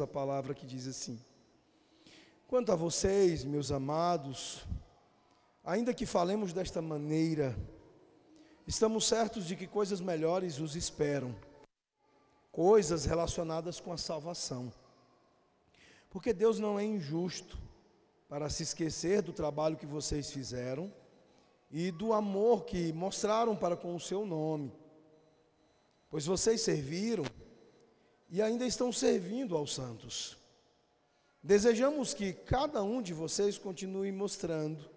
a palavra que diz assim: Quanto a vocês, meus amados, ainda que falemos desta maneira, estamos certos de que coisas melhores os esperam, coisas relacionadas com a salvação. Porque Deus não é injusto para se esquecer do trabalho que vocês fizeram e do amor que mostraram para com o seu nome. Pois vocês serviram e ainda estão servindo aos santos. Desejamos que cada um de vocês continue mostrando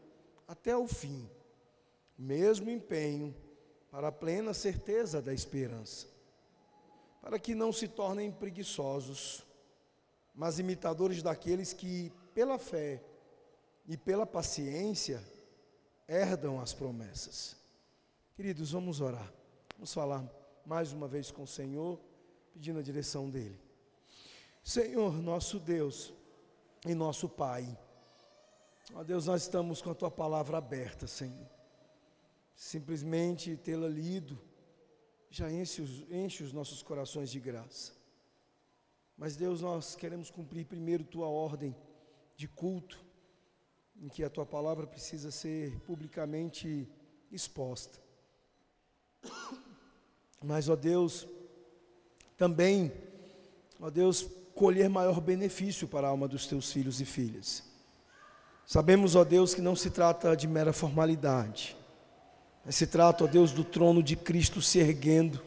até o fim o mesmo empenho para a plena certeza da esperança, para que não se tornem preguiçosos, mas imitadores daqueles que, pela fé e pela paciência, herdam as promessas. Queridos, vamos orar. Vamos falar mais uma vez com o Senhor, pedindo a direção dele. Senhor, nosso Deus e nosso Pai, ó Deus, nós estamos com a tua palavra aberta, Senhor. Simplesmente tê-la lido já enche os, enche os nossos corações de graça. Mas, Deus, nós queremos cumprir primeiro tua ordem de culto em que a tua palavra precisa ser publicamente exposta. Mas, ó Deus, também, ó Deus, colher maior benefício para a alma dos teus filhos e filhas. Sabemos, ó Deus, que não se trata de mera formalidade, mas se trata, ó Deus, do trono de Cristo se erguendo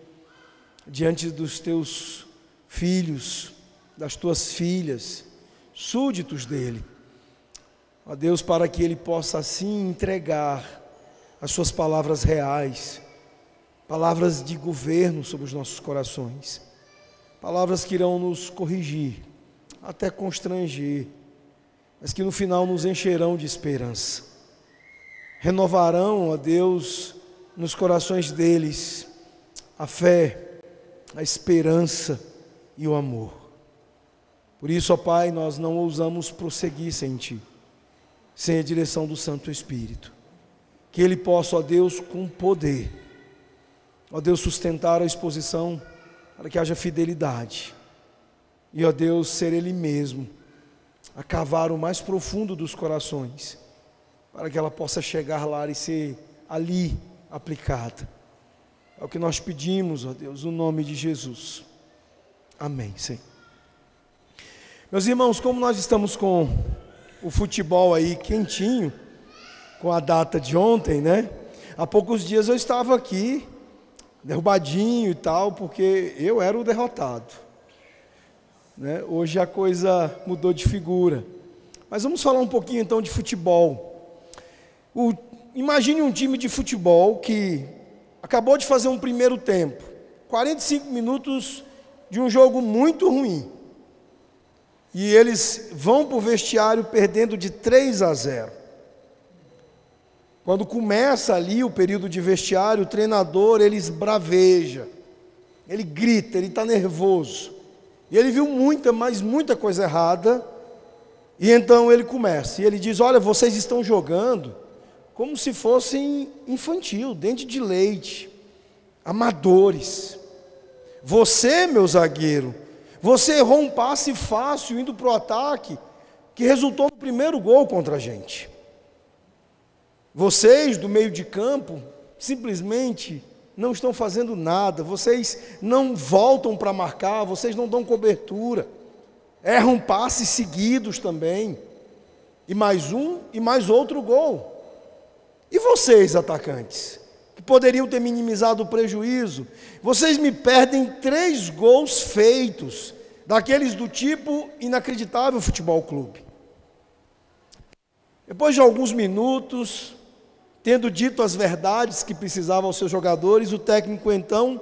diante dos teus filhos, das tuas filhas, súditos dele a Deus, para que Ele possa assim entregar as Suas palavras reais, palavras de governo sobre os nossos corações, palavras que irão nos corrigir, até constranger, mas que no final nos encherão de esperança, renovarão, a Deus, nos corações deles a fé, a esperança e o amor. Por isso, ó Pai, nós não ousamos prosseguir sem Ti sem a direção do Santo Espírito. Que Ele possa, ó Deus, com poder, ó Deus, sustentar a exposição para que haja fidelidade. E, ó Deus, ser Ele mesmo, a cavar o mais profundo dos corações, para que ela possa chegar lá e ser ali aplicada. É o que nós pedimos, ó Deus, no nome de Jesus. Amém, Senhor. Meus irmãos, como nós estamos com o futebol aí quentinho, com a data de ontem, né? Há poucos dias eu estava aqui, derrubadinho e tal, porque eu era o derrotado. Né? Hoje a coisa mudou de figura. Mas vamos falar um pouquinho então de futebol. O, imagine um time de futebol que acabou de fazer um primeiro tempo, 45 minutos de um jogo muito ruim. E eles vão para o vestiário perdendo de 3 a 0. Quando começa ali o período de vestiário, o treinador ele esbraveja, ele grita, ele está nervoso. E ele viu muita, mas muita coisa errada. E então ele começa, e ele diz: Olha, vocês estão jogando como se fossem infantil, dente de leite, amadores. Você, meu zagueiro, você errou um passe fácil indo para o ataque, que resultou no primeiro gol contra a gente. Vocês do meio de campo simplesmente não estão fazendo nada, vocês não voltam para marcar, vocês não dão cobertura, erram passes seguidos também, e mais um e mais outro gol. E vocês, atacantes? que poderiam ter minimizado o prejuízo. Vocês me perdem três gols feitos, daqueles do tipo inacreditável futebol clube. Depois de alguns minutos, tendo dito as verdades que precisavam aos seus jogadores, o técnico então,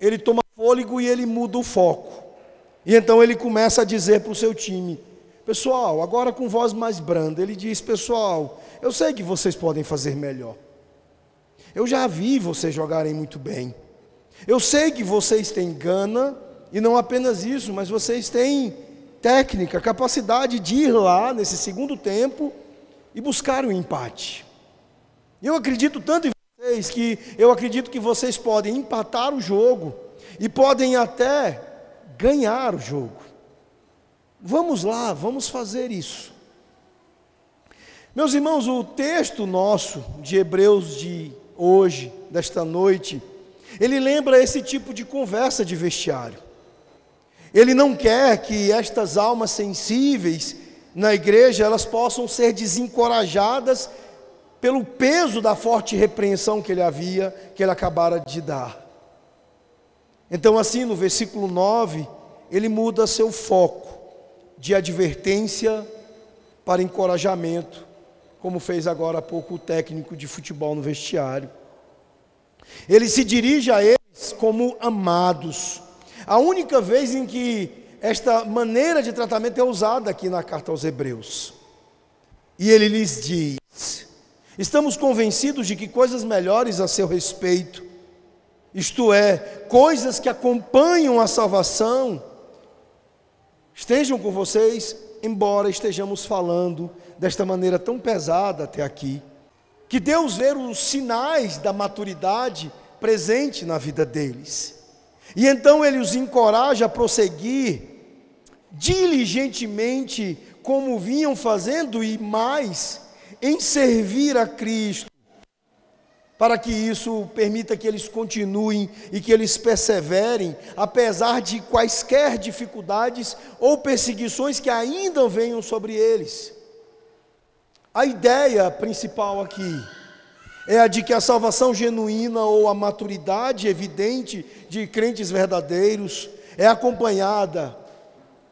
ele toma fôlego e ele muda o foco. E então ele começa a dizer para o seu time: Pessoal, agora com voz mais branda, ele diz: Pessoal, eu sei que vocês podem fazer melhor. Eu já vi vocês jogarem muito bem. Eu sei que vocês têm gana, e não apenas isso, mas vocês têm técnica, capacidade de ir lá nesse segundo tempo e buscar o empate. Eu acredito tanto em vocês que eu acredito que vocês podem empatar o jogo e podem até ganhar o jogo. Vamos lá, vamos fazer isso. Meus irmãos, o texto nosso de Hebreus de hoje, desta noite, ele lembra esse tipo de conversa de vestiário. Ele não quer que estas almas sensíveis na igreja elas possam ser desencorajadas pelo peso da forte repreensão que ele havia, que ele acabara de dar. Então, assim, no versículo 9, ele muda seu foco de advertência para encorajamento, como fez agora há pouco o técnico de futebol no vestiário. Ele se dirige a eles como amados. A única vez em que esta maneira de tratamento é usada aqui na carta aos Hebreus. E ele lhes diz: Estamos convencidos de que coisas melhores a seu respeito, isto é, coisas que acompanham a salvação, estejam com vocês, embora estejamos falando desta maneira tão pesada até aqui. Que Deus vê os sinais da maturidade presente na vida deles. E então ele os encoraja a prosseguir diligentemente como vinham fazendo e mais em servir a Cristo, para que isso permita que eles continuem e que eles perseverem, apesar de quaisquer dificuldades ou perseguições que ainda venham sobre eles. A ideia principal aqui é a de que a salvação genuína ou a maturidade evidente de crentes verdadeiros é acompanhada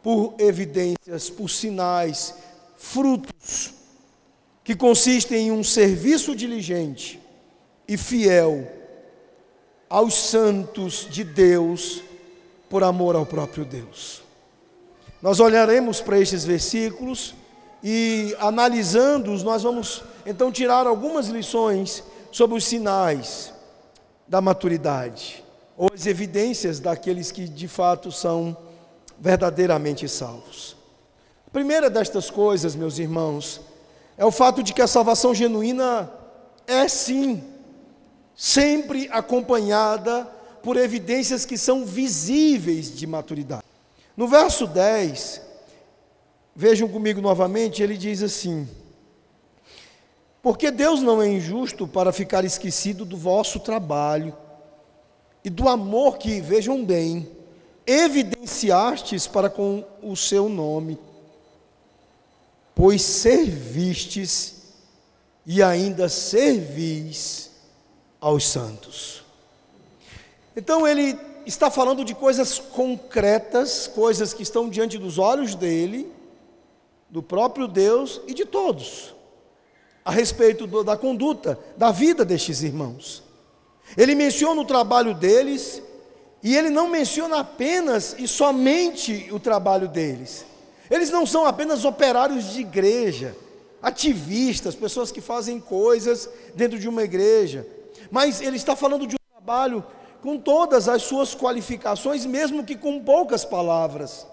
por evidências, por sinais, frutos, que consistem em um serviço diligente e fiel aos santos de Deus por amor ao próprio Deus. Nós olharemos para estes versículos e analisando-os, nós vamos então tirar algumas lições sobre os sinais da maturidade, ou as evidências daqueles que de fato são verdadeiramente salvos. A primeira destas coisas, meus irmãos, é o fato de que a salvação genuína é sim sempre acompanhada por evidências que são visíveis de maturidade. No verso 10, Vejam comigo novamente, ele diz assim: Porque Deus não é injusto para ficar esquecido do vosso trabalho e do amor que, vejam bem, evidenciastes para com o seu nome, pois servistes e ainda servis aos santos. Então ele está falando de coisas concretas, coisas que estão diante dos olhos dele, do próprio Deus e de todos, a respeito do, da conduta, da vida destes irmãos. Ele menciona o trabalho deles, e ele não menciona apenas e somente o trabalho deles. Eles não são apenas operários de igreja, ativistas, pessoas que fazem coisas dentro de uma igreja, mas ele está falando de um trabalho com todas as suas qualificações, mesmo que com poucas palavras.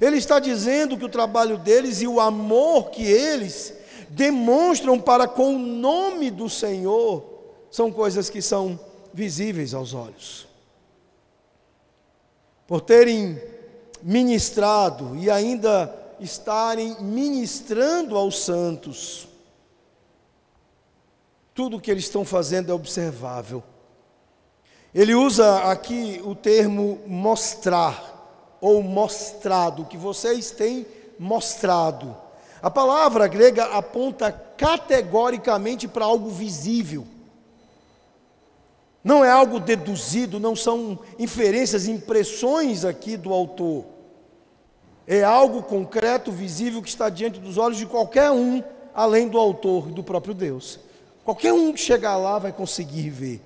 Ele está dizendo que o trabalho deles e o amor que eles demonstram para com o nome do Senhor são coisas que são visíveis aos olhos. Por terem ministrado e ainda estarem ministrando aos santos, tudo o que eles estão fazendo é observável. Ele usa aqui o termo mostrar ou mostrado, que vocês têm mostrado. A palavra grega aponta categoricamente para algo visível. Não é algo deduzido, não são inferências, impressões aqui do autor. É algo concreto, visível, que está diante dos olhos de qualquer um, além do autor e do próprio Deus. Qualquer um que chegar lá vai conseguir ver.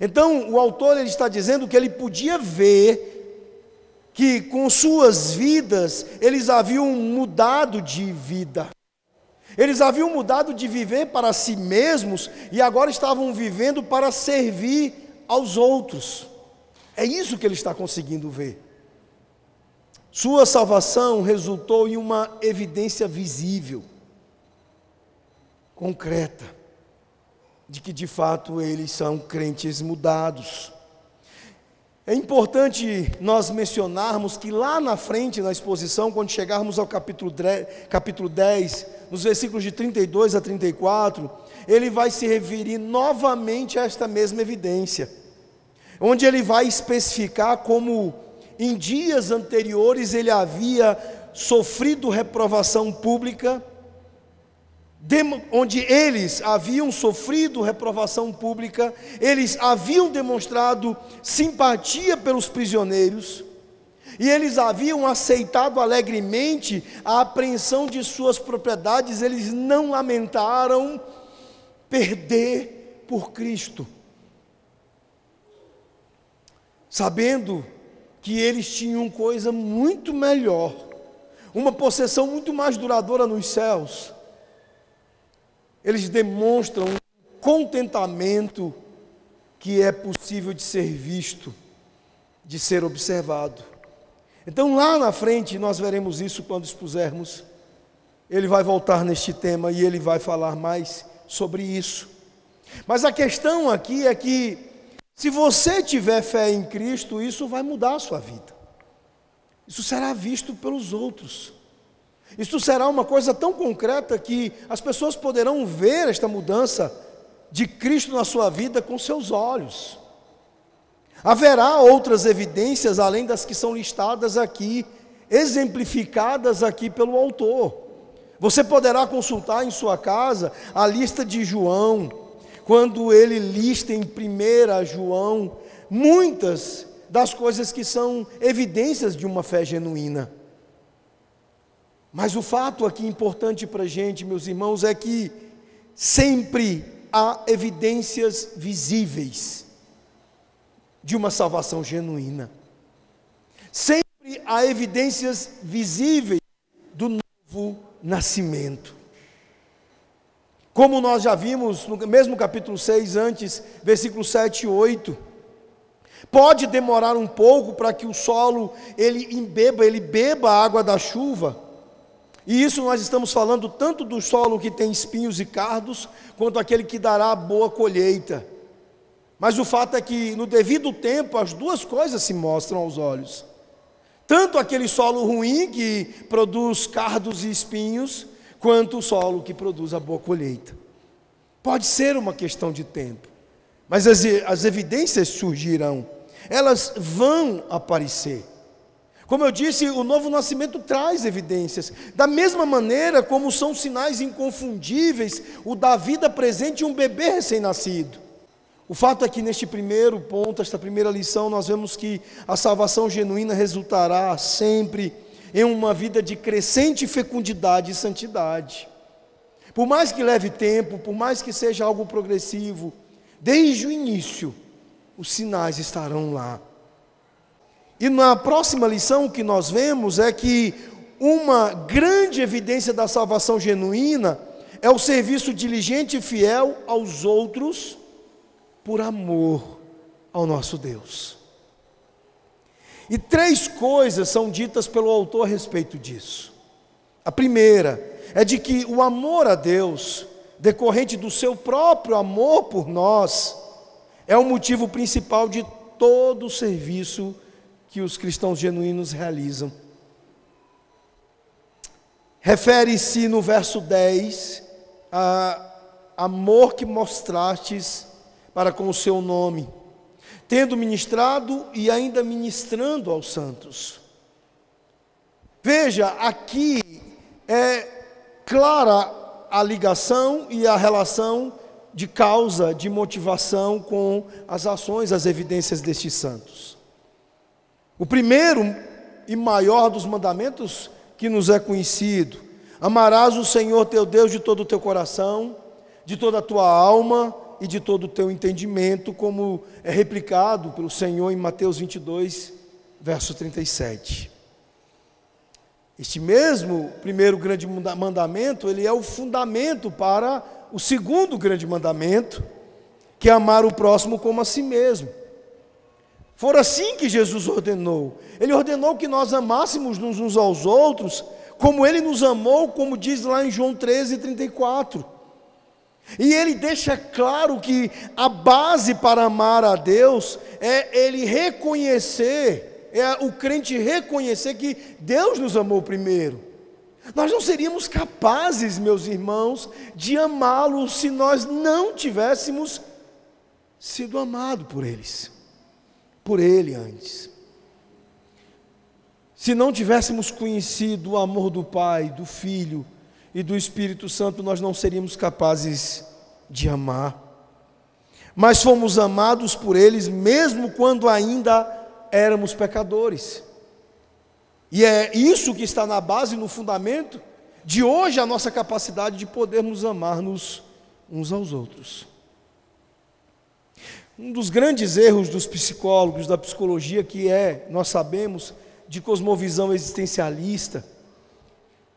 Então, o autor ele está dizendo que ele podia ver que com suas vidas eles haviam mudado de vida. Eles haviam mudado de viver para si mesmos e agora estavam vivendo para servir aos outros. É isso que ele está conseguindo ver. Sua salvação resultou em uma evidência visível, concreta, de que de fato eles são crentes mudados. É importante nós mencionarmos que lá na frente, na exposição, quando chegarmos ao capítulo, capítulo 10, nos versículos de 32 a 34, ele vai se referir novamente a esta mesma evidência, onde ele vai especificar como em dias anteriores ele havia sofrido reprovação pública, onde eles haviam sofrido reprovação pública, eles haviam demonstrado simpatia pelos prisioneiros, e eles haviam aceitado alegremente a apreensão de suas propriedades, eles não lamentaram perder por Cristo, sabendo que eles tinham coisa muito melhor, uma possessão muito mais duradoura nos céus eles demonstram um contentamento que é possível de ser visto, de ser observado. Então, lá na frente, nós veremos isso quando expusermos. Ele vai voltar neste tema e ele vai falar mais sobre isso. Mas a questão aqui é que, se você tiver fé em Cristo, isso vai mudar a sua vida. Isso será visto pelos outros. Isso será uma coisa tão concreta que as pessoas poderão ver esta mudança de Cristo na sua vida com seus olhos. Haverá outras evidências além das que são listadas aqui, exemplificadas aqui pelo autor. Você poderá consultar em sua casa a lista de João, quando ele lista em 1 João muitas das coisas que são evidências de uma fé genuína. Mas o fato aqui importante para a gente, meus irmãos, é que sempre há evidências visíveis de uma salvação genuína. Sempre há evidências visíveis do novo nascimento. Como nós já vimos no mesmo capítulo 6 antes, versículos 7 e 8. Pode demorar um pouco para que o solo ele embeba, ele beba a água da chuva, e isso nós estamos falando tanto do solo que tem espinhos e cardos, quanto aquele que dará boa colheita. Mas o fato é que, no devido tempo, as duas coisas se mostram aos olhos. Tanto aquele solo ruim que produz cardos e espinhos, quanto o solo que produz a boa colheita. Pode ser uma questão de tempo, mas as, as evidências surgirão, elas vão aparecer. Como eu disse, o novo nascimento traz evidências. Da mesma maneira como são sinais inconfundíveis o da vida presente e um bebê recém-nascido. O fato é que neste primeiro ponto, esta primeira lição, nós vemos que a salvação genuína resultará sempre em uma vida de crescente fecundidade e santidade. Por mais que leve tempo, por mais que seja algo progressivo, desde o início, os sinais estarão lá. E na próxima lição o que nós vemos é que uma grande evidência da salvação genuína é o serviço diligente e fiel aos outros por amor ao nosso Deus. E três coisas são ditas pelo autor a respeito disso. A primeira é de que o amor a Deus, decorrente do seu próprio amor por nós, é o motivo principal de todo o serviço que os cristãos genuínos realizam. Refere-se no verso 10 a amor que mostrastes para com o seu nome, tendo ministrado e ainda ministrando aos santos. Veja, aqui é clara a ligação e a relação de causa, de motivação com as ações, as evidências destes santos. O primeiro e maior dos mandamentos que nos é conhecido: amarás o Senhor teu Deus de todo o teu coração, de toda a tua alma e de todo o teu entendimento, como é replicado pelo Senhor em Mateus 22, verso 37. Este mesmo primeiro grande mandamento, ele é o fundamento para o segundo grande mandamento, que é amar o próximo como a si mesmo. Foi assim que Jesus ordenou. Ele ordenou que nós amássemos uns aos outros, como ele nos amou, como diz lá em João 13, 34. E ele deixa claro que a base para amar a Deus é ele reconhecer, é o crente reconhecer que Deus nos amou primeiro. Nós não seríamos capazes, meus irmãos, de amá-lo se nós não tivéssemos sido amados por eles, por ele antes. Se não tivéssemos conhecido o amor do Pai, do Filho e do Espírito Santo, nós não seríamos capazes de amar. Mas fomos amados por eles, mesmo quando ainda éramos pecadores. E é isso que está na base, no fundamento de hoje a nossa capacidade de podermos amar-nos uns aos outros. Um dos grandes erros dos psicólogos, da psicologia, que é, nós sabemos, de cosmovisão existencialista.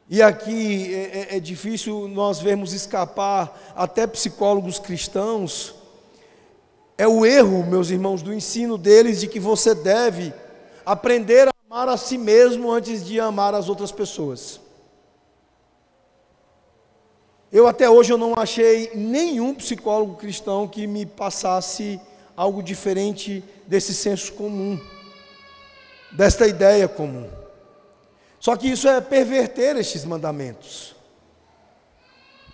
E aqui é, é, é difícil nós vermos escapar até psicólogos cristãos. É o erro, meus irmãos, do ensino deles de que você deve aprender a amar a si mesmo antes de amar as outras pessoas. Eu até hoje eu não achei nenhum psicólogo cristão que me passasse algo diferente desse senso comum desta ideia comum. Só que isso é perverter estes mandamentos.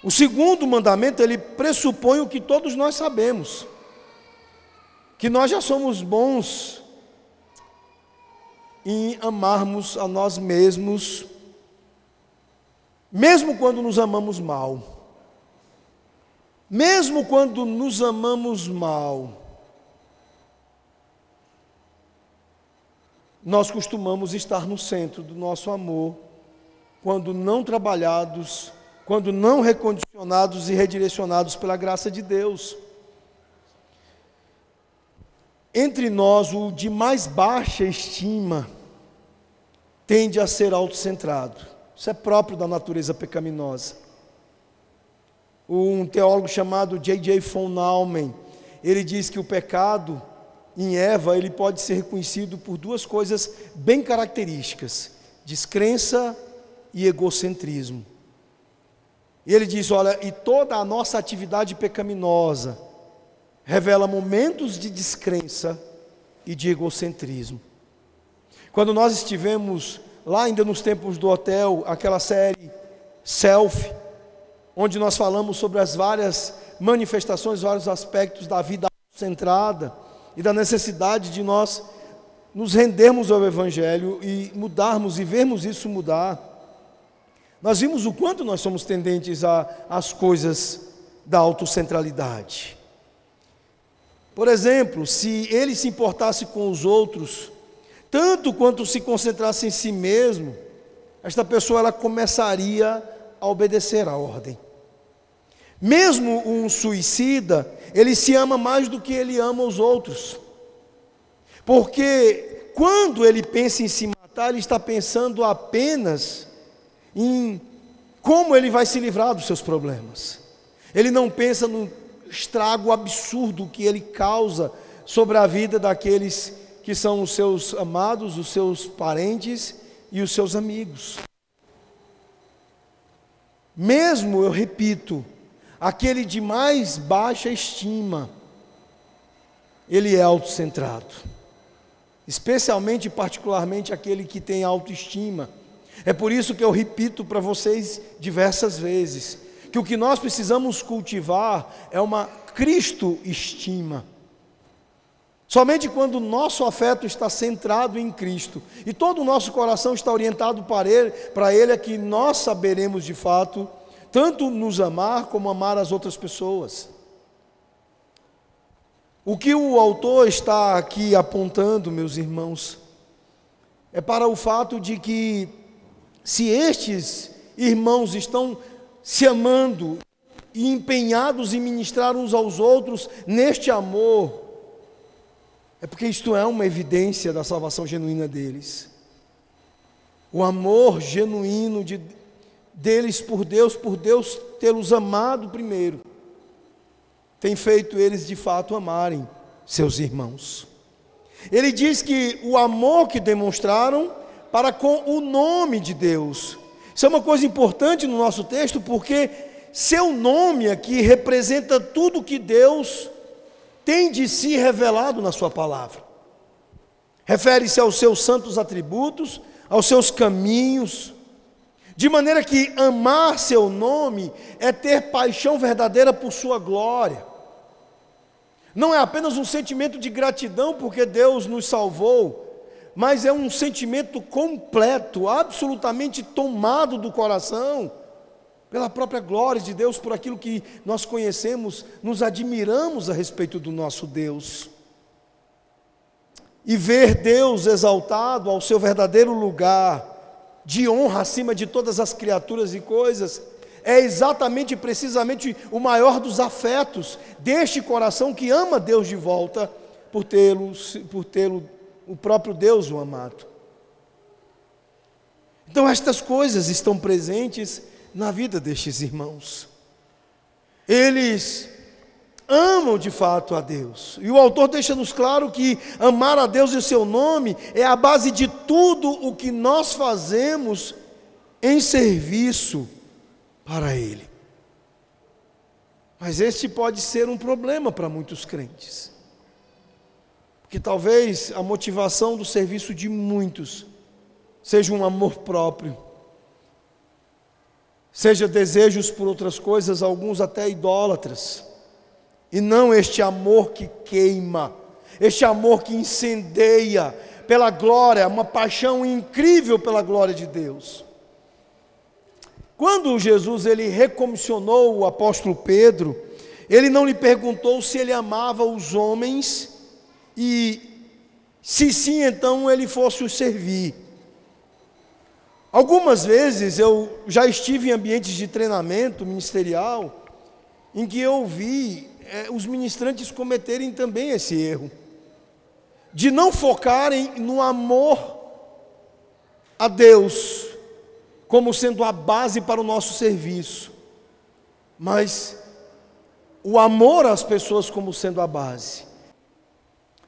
O segundo mandamento, ele pressupõe o que todos nós sabemos, que nós já somos bons em amarmos a nós mesmos, mesmo quando nos amamos mal. Mesmo quando nos amamos mal, nós costumamos estar no centro do nosso amor, quando não trabalhados, quando não recondicionados e redirecionados pela graça de Deus. Entre nós, o de mais baixa estima tende a ser autocentrado. Isso é próprio da natureza pecaminosa. Um teólogo chamado J.J. von Naumann, ele diz que o pecado em Eva, ele pode ser reconhecido por duas coisas bem características: descrença e egocentrismo. E ele diz: olha, e toda a nossa atividade pecaminosa revela momentos de descrença e de egocentrismo. Quando nós estivemos lá ainda nos tempos do hotel, aquela série Self, onde nós falamos sobre as várias manifestações, vários aspectos da vida centrada, e da necessidade de nós nos rendermos ao Evangelho e mudarmos e vermos isso mudar. Nós vimos o quanto nós somos tendentes às coisas da autocentralidade. Por exemplo, se ele se importasse com os outros, tanto quanto se concentrasse em si mesmo, esta pessoa ela começaria a obedecer à ordem. Mesmo um suicida, ele se ama mais do que ele ama os outros. Porque quando ele pensa em se matar, ele está pensando apenas em como ele vai se livrar dos seus problemas. Ele não pensa no estrago absurdo que ele causa sobre a vida daqueles que são os seus amados, os seus parentes e os seus amigos. Mesmo, eu repito, aquele de mais baixa estima, ele é autocentrado. Especialmente e particularmente aquele que tem autoestima. É por isso que eu repito para vocês diversas vezes que o que nós precisamos cultivar é uma Cristo estima. Somente quando o nosso afeto está centrado em Cristo e todo o nosso coração está orientado para Ele, para Ele é que nós saberemos de fato tanto nos amar como amar as outras pessoas. O que o autor está aqui apontando, meus irmãos, é para o fato de que, se estes irmãos estão se amando e empenhados em ministrar uns aos outros neste amor, é porque isto é uma evidência da salvação genuína deles. O amor genuíno de deles por Deus, por Deus tê-los amado primeiro, tem feito eles de fato amarem seus irmãos. Ele diz que o amor que demonstraram para com o nome de Deus. Isso é uma coisa importante no nosso texto, porque seu nome aqui representa tudo que Deus tem de si revelado na Sua palavra. Refere-se aos seus santos atributos, aos seus caminhos, de maneira que amar seu nome é ter paixão verdadeira por Sua glória. Não é apenas um sentimento de gratidão porque Deus nos salvou, mas é um sentimento completo, absolutamente tomado do coração pela própria glória de Deus, por aquilo que nós conhecemos, nos admiramos a respeito do nosso Deus. E ver Deus exaltado ao seu verdadeiro lugar, de honra acima de todas as criaturas e coisas, é exatamente precisamente o maior dos afetos deste coração que ama Deus de volta por tê-lo, por tê-lo o próprio Deus o amado. Então estas coisas estão presentes na vida destes irmãos. Eles amam de fato a Deus. E o autor deixa-nos claro que amar a Deus e o seu nome é a base de tudo o que nós fazemos em serviço para Ele. Mas este pode ser um problema para muitos crentes. Porque talvez a motivação do serviço de muitos seja um amor próprio seja desejos por outras coisas, alguns até idólatras, e não este amor que queima, este amor que incendeia pela glória, uma paixão incrível pela glória de Deus. Quando Jesus ele recomissionou o apóstolo Pedro, ele não lhe perguntou se ele amava os homens e se sim, então ele fosse os servir. Algumas vezes eu já estive em ambientes de treinamento ministerial em que eu vi é, os ministrantes cometerem também esse erro, de não focarem no amor a Deus como sendo a base para o nosso serviço, mas o amor às pessoas como sendo a base.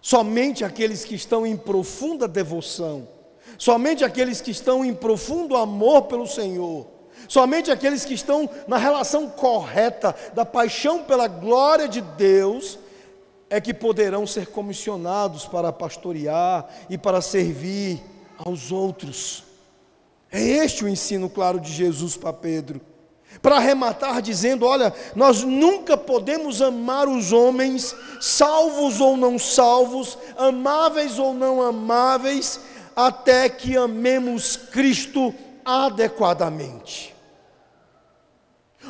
Somente aqueles que estão em profunda devoção Somente aqueles que estão em profundo amor pelo Senhor, somente aqueles que estão na relação correta da paixão pela glória de Deus, é que poderão ser comissionados para pastorear e para servir aos outros. É este o ensino claro de Jesus para Pedro. Para arrematar, dizendo: Olha, nós nunca podemos amar os homens, salvos ou não salvos, amáveis ou não amáveis, até que amemos Cristo adequadamente.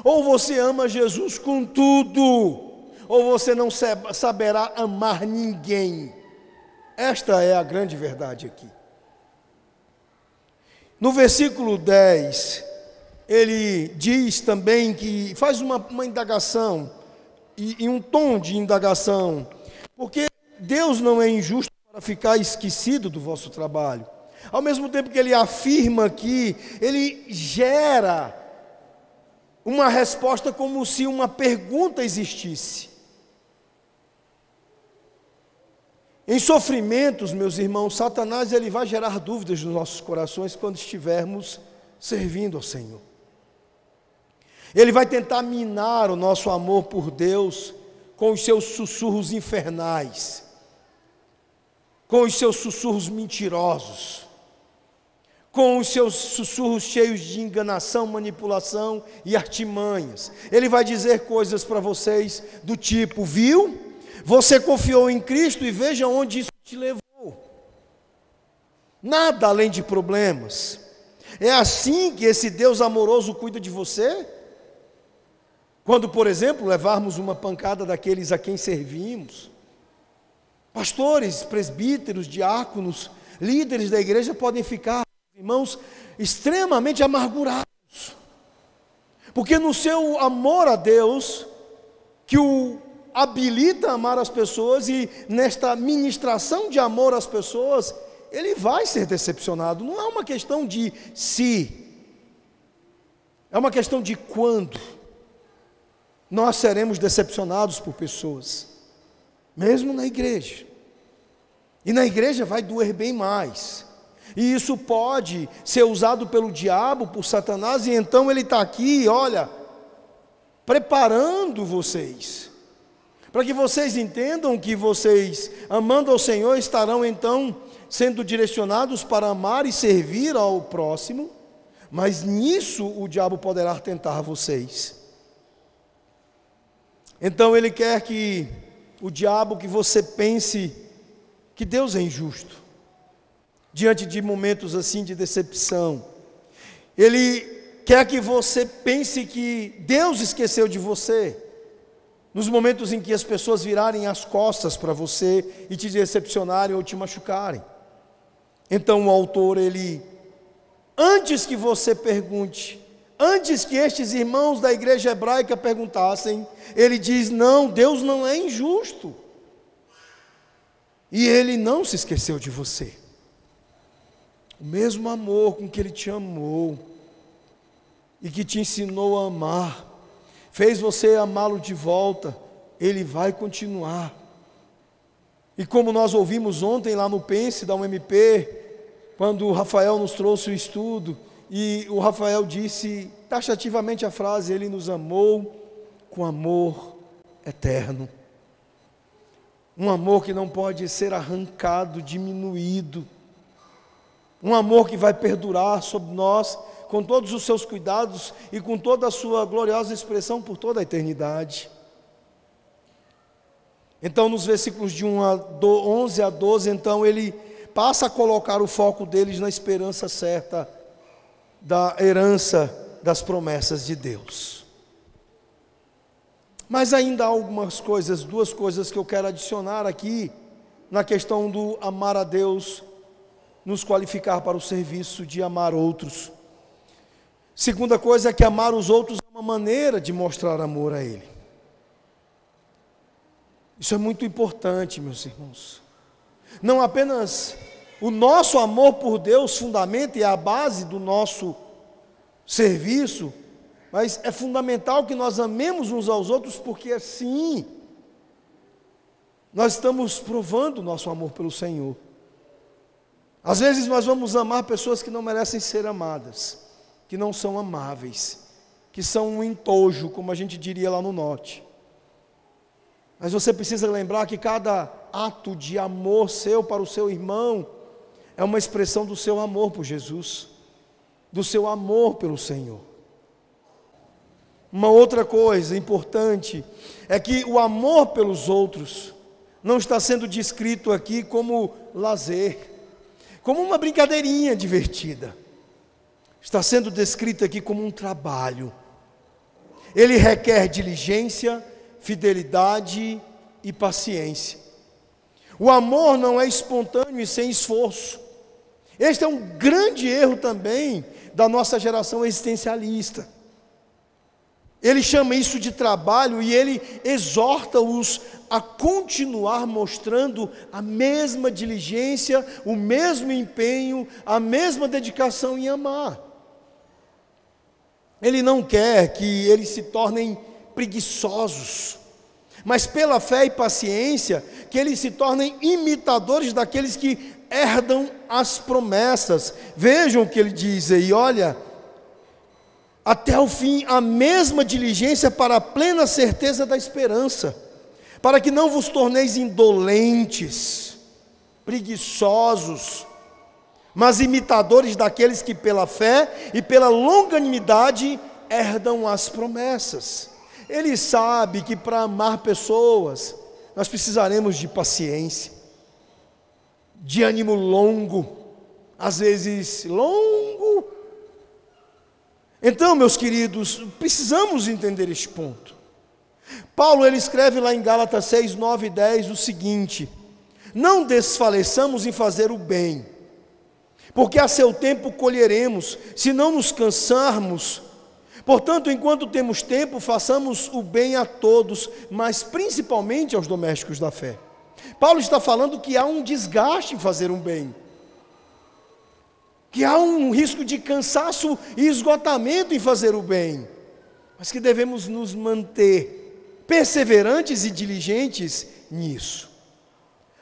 Ou você ama Jesus com tudo, ou você não saberá amar ninguém. Esta é a grande verdade aqui. No versículo 10, ele diz também que faz uma, uma indagação, e, e um tom de indagação, porque Deus não é injusto para ficar esquecido do vosso trabalho. Ao mesmo tempo que ele afirma que ele gera uma resposta como se uma pergunta existisse. Em sofrimentos, meus irmãos, Satanás ele vai gerar dúvidas nos nossos corações quando estivermos servindo ao Senhor. Ele vai tentar minar o nosso amor por Deus com os seus sussurros infernais com os seus sussurros mentirosos, com os seus sussurros cheios de enganação, manipulação e artimanhas. Ele vai dizer coisas para vocês do tipo: viu? Você confiou em Cristo e veja onde isso te levou. Nada além de problemas. É assim que esse Deus amoroso cuida de você? Quando, por exemplo, levarmos uma pancada daqueles a quem servimos, Pastores, presbíteros, diáconos, líderes da igreja podem ficar, irmãos, extremamente amargurados. Porque no seu amor a Deus, que o habilita a amar as pessoas e nesta ministração de amor às pessoas, ele vai ser decepcionado. Não é uma questão de se, é uma questão de quando nós seremos decepcionados por pessoas mesmo na igreja. E na igreja vai doer bem mais. E isso pode ser usado pelo diabo, por Satanás, e então ele está aqui, olha, preparando vocês, para que vocês entendam que vocês, amando ao Senhor, estarão então sendo direcionados para amar e servir ao próximo, mas nisso o diabo poderá tentar vocês. Então ele quer que o diabo que você pense que Deus é injusto. Diante de momentos assim de decepção, ele quer que você pense que Deus esqueceu de você. Nos momentos em que as pessoas virarem as costas para você e te decepcionarem ou te machucarem. Então o autor ele antes que você pergunte, antes que estes irmãos da igreja hebraica perguntassem, ele diz: "Não, Deus não é injusto". E ele não se esqueceu de você. O mesmo amor com que ele te amou e que te ensinou a amar, fez você amá-lo de volta, ele vai continuar. E como nós ouvimos ontem lá no Pense da UMP, quando o Rafael nos trouxe o estudo, e o Rafael disse taxativamente a frase: Ele nos amou com amor eterno. Um amor que não pode ser arrancado, diminuído. Um amor que vai perdurar sobre nós, com todos os seus cuidados e com toda a sua gloriosa expressão por toda a eternidade. Então, nos versículos de 1 a 11 a 12, então ele passa a colocar o foco deles na esperança certa da herança das promessas de Deus. Mas ainda há algumas coisas, duas coisas que eu quero adicionar aqui na questão do amar a Deus, nos qualificar para o serviço de amar outros. Segunda coisa é que amar os outros é uma maneira de mostrar amor a Ele. Isso é muito importante, meus irmãos. Não apenas o nosso amor por Deus fundamenta e é a base do nosso serviço, mas é fundamental que nós amemos uns aos outros, porque assim nós estamos provando o nosso amor pelo Senhor. Às vezes nós vamos amar pessoas que não merecem ser amadas, que não são amáveis, que são um entojo, como a gente diria lá no norte. Mas você precisa lembrar que cada ato de amor seu para o seu irmão é uma expressão do seu amor por Jesus, do seu amor pelo Senhor. Uma outra coisa importante é que o amor pelos outros não está sendo descrito aqui como lazer, como uma brincadeirinha divertida. Está sendo descrito aqui como um trabalho. Ele requer diligência, fidelidade e paciência. O amor não é espontâneo e sem esforço. Este é um grande erro também da nossa geração existencialista. Ele chama isso de trabalho e ele exorta-os a continuar mostrando a mesma diligência, o mesmo empenho, a mesma dedicação em amar. Ele não quer que eles se tornem preguiçosos, mas pela fé e paciência, que eles se tornem imitadores daqueles que herdam as promessas. Vejam o que ele diz aí, olha até o fim a mesma diligência para a plena certeza da esperança, para que não vos torneis indolentes, preguiçosos, mas imitadores daqueles que pela fé e pela longanimidade herdam as promessas. Ele sabe que para amar pessoas, nós precisaremos de paciência, de ânimo longo, às vezes longo então, meus queridos, precisamos entender este ponto. Paulo ele escreve lá em Gálatas 6, 9 e 10 o seguinte: Não desfaleçamos em fazer o bem, porque a seu tempo colheremos, se não nos cansarmos. Portanto, enquanto temos tempo, façamos o bem a todos, mas principalmente aos domésticos da fé. Paulo está falando que há um desgaste em fazer um bem que há um risco de cansaço e esgotamento em fazer o bem, mas que devemos nos manter perseverantes e diligentes nisso.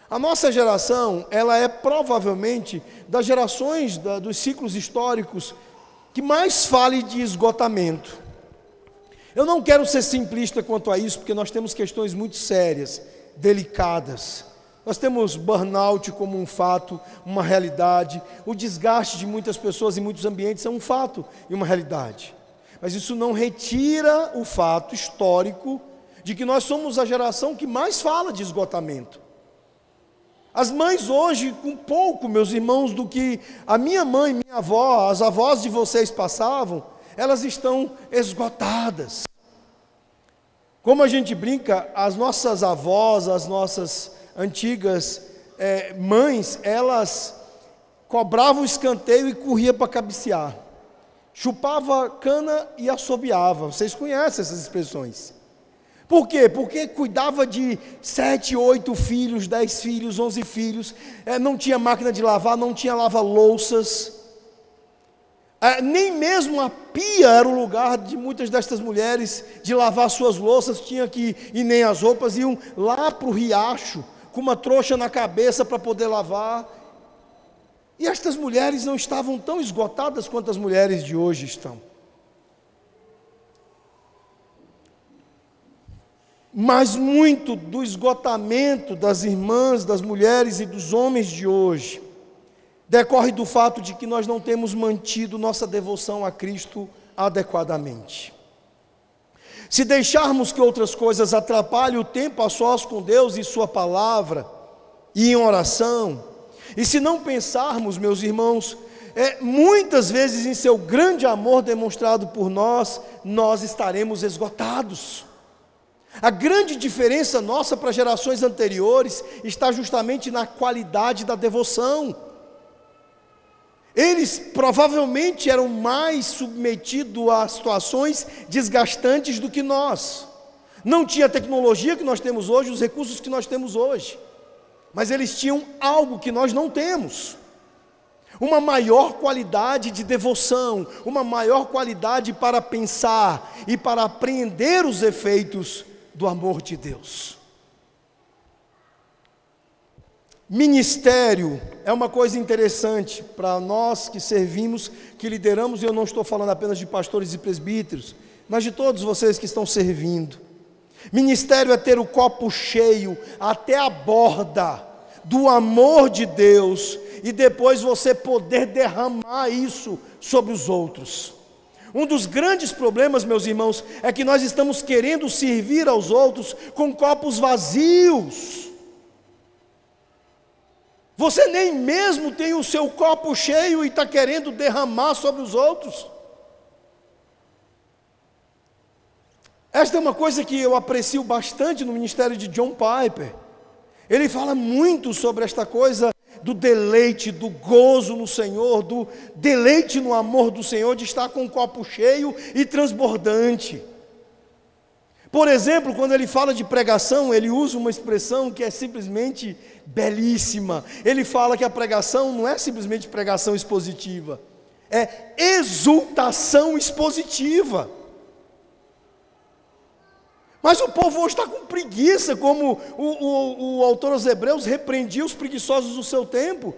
A nossa geração, ela é provavelmente das gerações da, dos ciclos históricos que mais fale de esgotamento. Eu não quero ser simplista quanto a isso, porque nós temos questões muito sérias, delicadas. Nós temos burnout como um fato, uma realidade. O desgaste de muitas pessoas em muitos ambientes é um fato e uma realidade. Mas isso não retira o fato histórico de que nós somos a geração que mais fala de esgotamento. As mães hoje, com pouco, meus irmãos, do que a minha mãe, minha avó, as avós de vocês passavam, elas estão esgotadas. Como a gente brinca, as nossas avós, as nossas antigas é, mães, elas cobravam o escanteio e corria para cabecear. Chupava cana e assobiava. Vocês conhecem essas expressões. Por quê? Porque cuidava de sete, oito filhos, dez filhos, onze filhos, é, não tinha máquina de lavar, não tinha lava-louças, nem mesmo a pia era o lugar de muitas destas mulheres de lavar suas louças, tinha que e nem as roupas iam lá para o riacho com uma trouxa na cabeça para poder lavar. E estas mulheres não estavam tão esgotadas quanto as mulheres de hoje estão. Mas muito do esgotamento das irmãs, das mulheres e dos homens de hoje decorre do fato de que nós não temos mantido nossa devoção a Cristo adequadamente. Se deixarmos que outras coisas atrapalhem o tempo a sós com Deus e Sua palavra, e em oração, e se não pensarmos, meus irmãos, é, muitas vezes em seu grande amor demonstrado por nós, nós estaremos esgotados. A grande diferença nossa para gerações anteriores está justamente na qualidade da devoção. Eles provavelmente eram mais submetidos a situações desgastantes do que nós. Não tinha a tecnologia que nós temos hoje, os recursos que nós temos hoje. Mas eles tinham algo que nós não temos. Uma maior qualidade de devoção, uma maior qualidade para pensar e para apreender os efeitos do amor de Deus. Ministério é uma coisa interessante para nós que servimos, que lideramos, e eu não estou falando apenas de pastores e presbíteros, mas de todos vocês que estão servindo. Ministério é ter o copo cheio até a borda do amor de Deus e depois você poder derramar isso sobre os outros. Um dos grandes problemas, meus irmãos, é que nós estamos querendo servir aos outros com copos vazios. Você nem mesmo tem o seu copo cheio e está querendo derramar sobre os outros. Esta é uma coisa que eu aprecio bastante no ministério de John Piper. Ele fala muito sobre esta coisa do deleite, do gozo no Senhor, do deleite no amor do Senhor, de estar com o copo cheio e transbordante. Por exemplo, quando ele fala de pregação, ele usa uma expressão que é simplesmente belíssima. Ele fala que a pregação não é simplesmente pregação expositiva, é exultação expositiva. Mas o povo hoje está com preguiça, como o, o, o autor aos Hebreus repreendia os preguiçosos do seu tempo.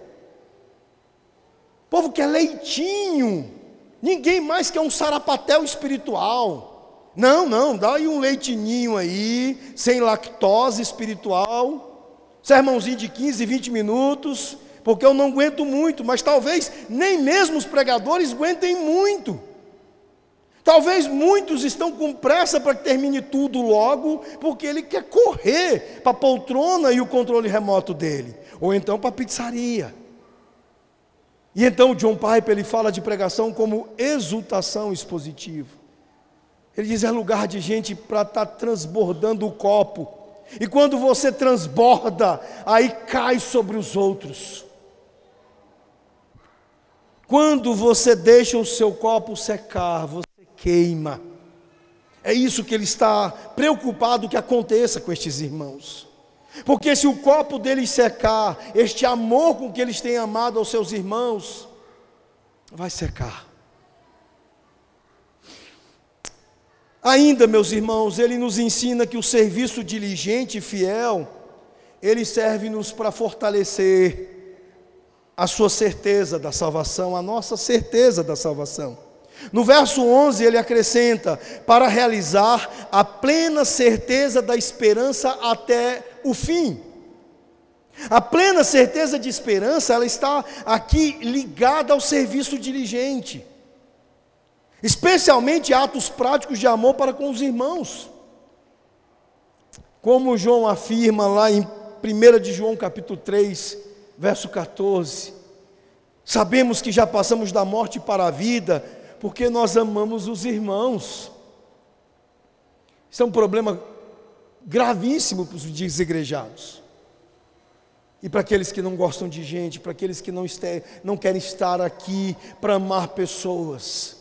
O povo quer leitinho, ninguém mais quer um sarapatel espiritual. Não, não, dá aí um leitinho aí, sem lactose espiritual, sermãozinho de 15, 20 minutos, porque eu não aguento muito, mas talvez nem mesmo os pregadores aguentem muito. Talvez muitos estão com pressa para que termine tudo logo, porque ele quer correr para a poltrona e o controle remoto dele, ou então para a pizzaria. E então John Piper ele fala de pregação como exultação expositiva. Ele diz é lugar de gente para estar tá transbordando o copo. E quando você transborda, aí cai sobre os outros. Quando você deixa o seu copo secar, você queima. É isso que ele está preocupado que aconteça com estes irmãos. Porque se o copo deles secar, este amor com que eles têm amado aos seus irmãos, vai secar. Ainda, meus irmãos, ele nos ensina que o serviço diligente e fiel, ele serve-nos para fortalecer a sua certeza da salvação, a nossa certeza da salvação. No verso 11 ele acrescenta: para realizar a plena certeza da esperança até o fim. A plena certeza de esperança, ela está aqui ligada ao serviço diligente, especialmente atos práticos de amor para com os irmãos. Como João afirma lá em 1 de João capítulo 3, verso 14, sabemos que já passamos da morte para a vida, porque nós amamos os irmãos. Isso é um problema gravíssimo para os desigrejados. E para aqueles que não gostam de gente, para aqueles que não, este, não querem estar aqui para amar pessoas.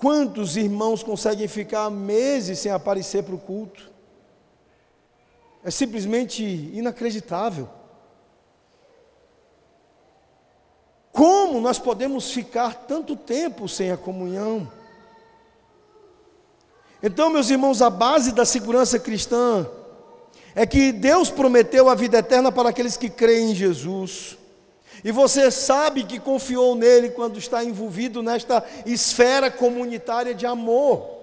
Quantos irmãos conseguem ficar meses sem aparecer para o culto? É simplesmente inacreditável. Como nós podemos ficar tanto tempo sem a comunhão? Então, meus irmãos, a base da segurança cristã é que Deus prometeu a vida eterna para aqueles que creem em Jesus. E você sabe que confiou nele quando está envolvido nesta esfera comunitária de amor.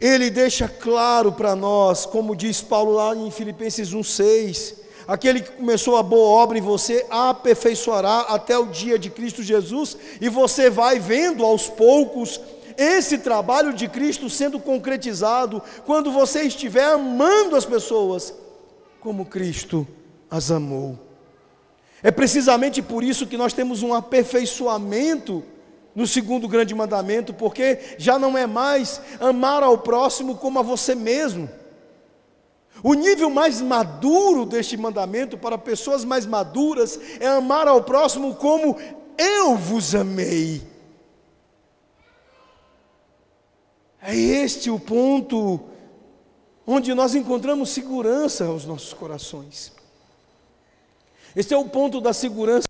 Ele deixa claro para nós, como diz Paulo lá em Filipenses 1,6: aquele que começou a boa obra em você aperfeiçoará até o dia de Cristo Jesus, e você vai vendo aos poucos esse trabalho de Cristo sendo concretizado quando você estiver amando as pessoas como Cristo as amou. É precisamente por isso que nós temos um aperfeiçoamento no segundo grande mandamento, porque já não é mais amar ao próximo como a você mesmo. O nível mais maduro deste mandamento para pessoas mais maduras é amar ao próximo como eu vos amei. É este o ponto onde nós encontramos segurança aos nossos corações. Este é o ponto da segurança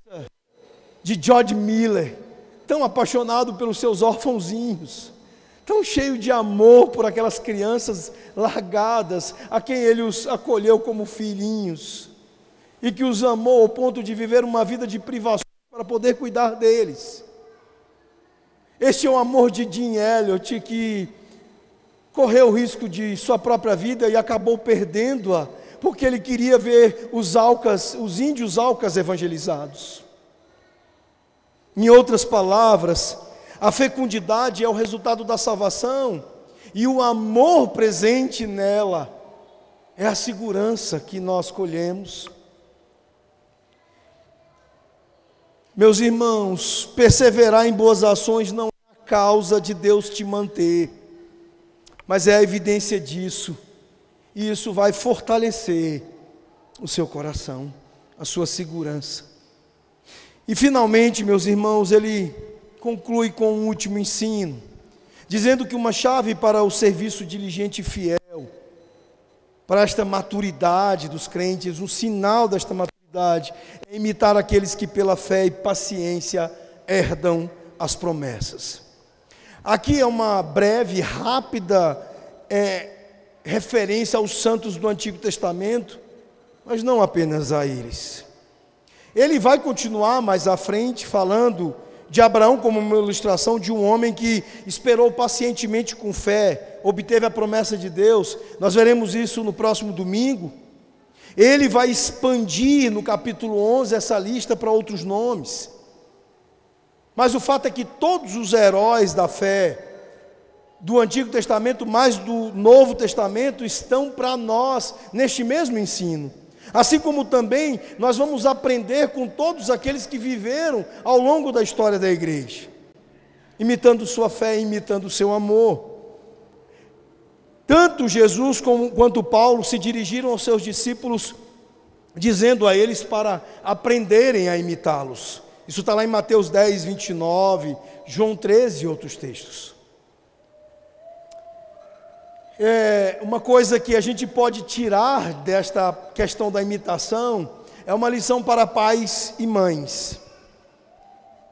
de George Miller, tão apaixonado pelos seus órfãozinhos, tão cheio de amor por aquelas crianças largadas, a quem ele os acolheu como filhinhos, e que os amou ao ponto de viver uma vida de privação para poder cuidar deles. Este é o amor de Jim Elliot que correu o risco de sua própria vida e acabou perdendo-a, porque ele queria ver os alcas, os índios alcas evangelizados. Em outras palavras, a fecundidade é o resultado da salvação e o amor presente nela é a segurança que nós colhemos. Meus irmãos, perseverar em boas ações não é a causa de Deus te manter mas é a evidência disso, e isso vai fortalecer o seu coração, a sua segurança. E finalmente, meus irmãos, ele conclui com um último ensino, dizendo que uma chave para o serviço diligente e fiel, para esta maturidade dos crentes, um sinal desta maturidade, é imitar aqueles que pela fé e paciência herdam as promessas. Aqui é uma breve, rápida é, referência aos santos do Antigo Testamento, mas não apenas a eles. Ele vai continuar mais à frente falando de Abraão como uma ilustração de um homem que esperou pacientemente com fé, obteve a promessa de Deus. Nós veremos isso no próximo domingo. Ele vai expandir no capítulo 11 essa lista para outros nomes. Mas o fato é que todos os heróis da fé, do Antigo Testamento, mais do Novo Testamento, estão para nós neste mesmo ensino. Assim como também nós vamos aprender com todos aqueles que viveram ao longo da história da igreja, imitando sua fé, imitando seu amor. Tanto Jesus como, quanto Paulo se dirigiram aos seus discípulos, dizendo a eles para aprenderem a imitá-los. Isso está lá em Mateus 10, 29, João 13 e outros textos. É, uma coisa que a gente pode tirar desta questão da imitação é uma lição para pais e mães.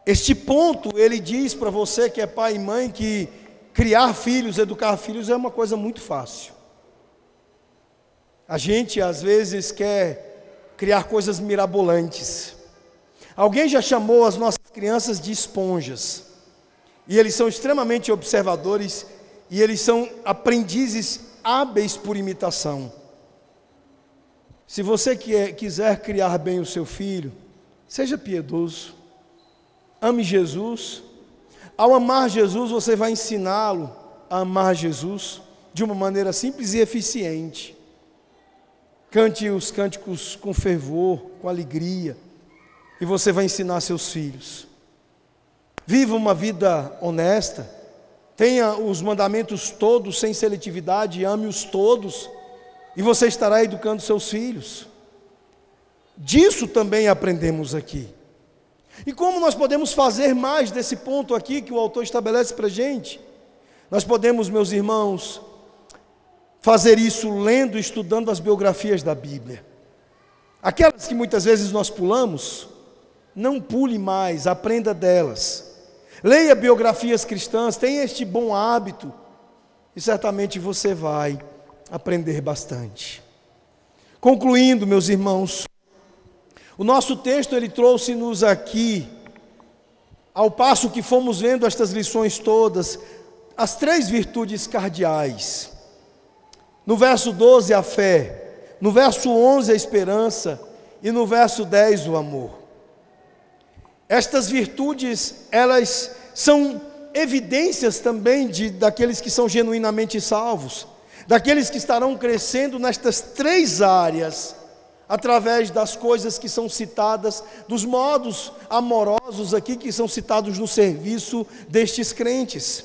Este ponto ele diz para você que é pai e mãe que criar filhos, educar filhos é uma coisa muito fácil. A gente às vezes quer criar coisas mirabolantes. Alguém já chamou as nossas crianças de esponjas. E eles são extremamente observadores e eles são aprendizes hábeis por imitação. Se você quiser criar bem o seu filho, seja piedoso, ame Jesus. Ao amar Jesus, você vai ensiná-lo a amar Jesus de uma maneira simples e eficiente. Cante os cânticos com fervor, com alegria, e você vai ensinar seus filhos. Viva uma vida honesta, tenha os mandamentos todos sem seletividade, ame-os todos, e você estará educando seus filhos. Disso também aprendemos aqui. E como nós podemos fazer mais desse ponto aqui que o autor estabelece para a gente? Nós podemos, meus irmãos, fazer isso lendo e estudando as biografias da Bíblia. Aquelas que muitas vezes nós pulamos, não pule mais, aprenda delas. Leia biografias cristãs, tenha este bom hábito, e certamente você vai aprender bastante. Concluindo, meus irmãos, o nosso texto ele trouxe-nos aqui, ao passo que fomos vendo estas lições todas, as três virtudes cardeais. No verso 12, a fé. No verso 11, a esperança. E no verso 10, o amor. Estas virtudes, elas são evidências também de, daqueles que são genuinamente salvos, daqueles que estarão crescendo nestas três áreas, através das coisas que são citadas, dos modos amorosos aqui que são citados no serviço destes crentes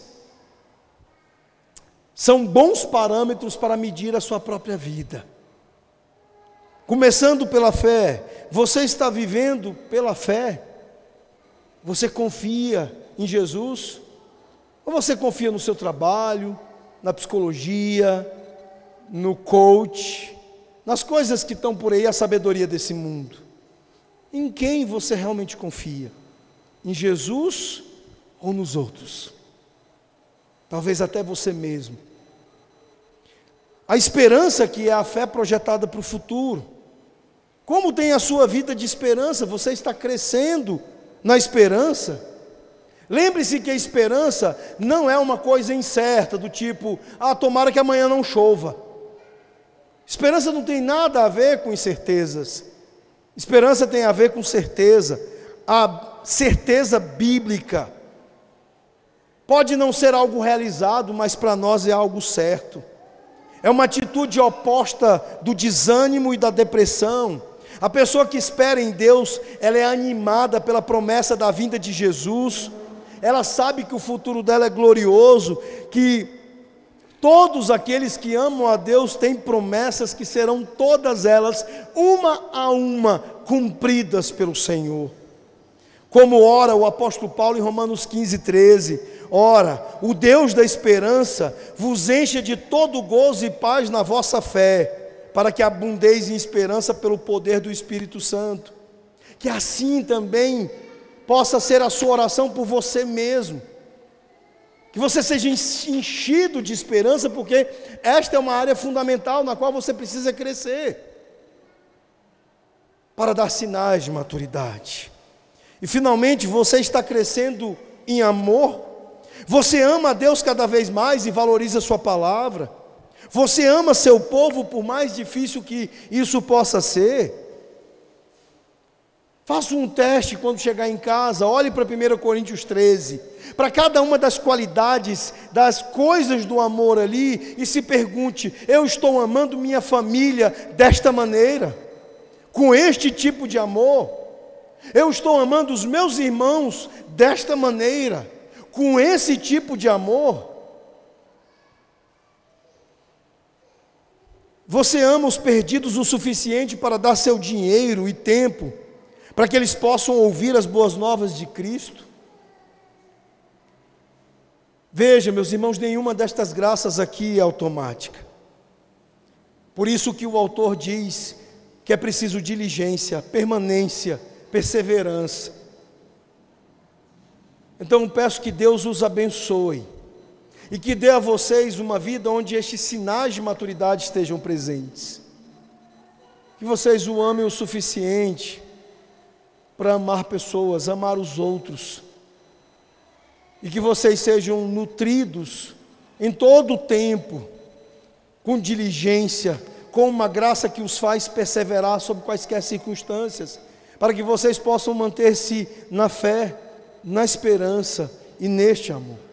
são bons parâmetros para medir a sua própria vida. Começando pela fé, você está vivendo pela fé? Você confia em Jesus? Ou você confia no seu trabalho, na psicologia, no coach, nas coisas que estão por aí, a sabedoria desse mundo? Em quem você realmente confia? Em Jesus ou nos outros? talvez até você mesmo. A esperança que é a fé projetada para o futuro. Como tem a sua vida de esperança? Você está crescendo na esperança? Lembre-se que a esperança não é uma coisa incerta, do tipo, ah, tomara que amanhã não chova. Esperança não tem nada a ver com incertezas. Esperança tem a ver com certeza, a certeza bíblica. Pode não ser algo realizado, mas para nós é algo certo. É uma atitude oposta do desânimo e da depressão. A pessoa que espera em Deus, ela é animada pela promessa da vinda de Jesus. Ela sabe que o futuro dela é glorioso, que todos aqueles que amam a Deus têm promessas que serão todas elas, uma a uma, cumpridas pelo Senhor. Como ora o apóstolo Paulo em Romanos 15, 13: Ora, o Deus da esperança vos encha de todo gozo e paz na vossa fé, para que abundeis em esperança pelo poder do Espírito Santo. Que assim também possa ser a sua oração por você mesmo. Que você seja enchido de esperança, porque esta é uma área fundamental na qual você precisa crescer para dar sinais de maturidade. E finalmente você está crescendo em amor você ama a Deus cada vez mais e valoriza a Sua palavra. Você ama seu povo, por mais difícil que isso possa ser. Faça um teste quando chegar em casa, olhe para 1 Coríntios 13, para cada uma das qualidades, das coisas do amor ali, e se pergunte: eu estou amando minha família desta maneira, com este tipo de amor? Eu estou amando os meus irmãos desta maneira? com esse tipo de amor, você ama os perdidos o suficiente para dar seu dinheiro e tempo para que eles possam ouvir as boas novas de Cristo? Veja, meus irmãos, nenhuma destas graças aqui é automática. Por isso que o autor diz que é preciso diligência, permanência, perseverança. Então peço que Deus os abençoe e que dê a vocês uma vida onde estes sinais de maturidade estejam presentes. Que vocês o amem o suficiente para amar pessoas, amar os outros. E que vocês sejam nutridos em todo o tempo, com diligência, com uma graça que os faz perseverar sob quaisquer circunstâncias, para que vocês possam manter-se na fé, na esperança e neste amor.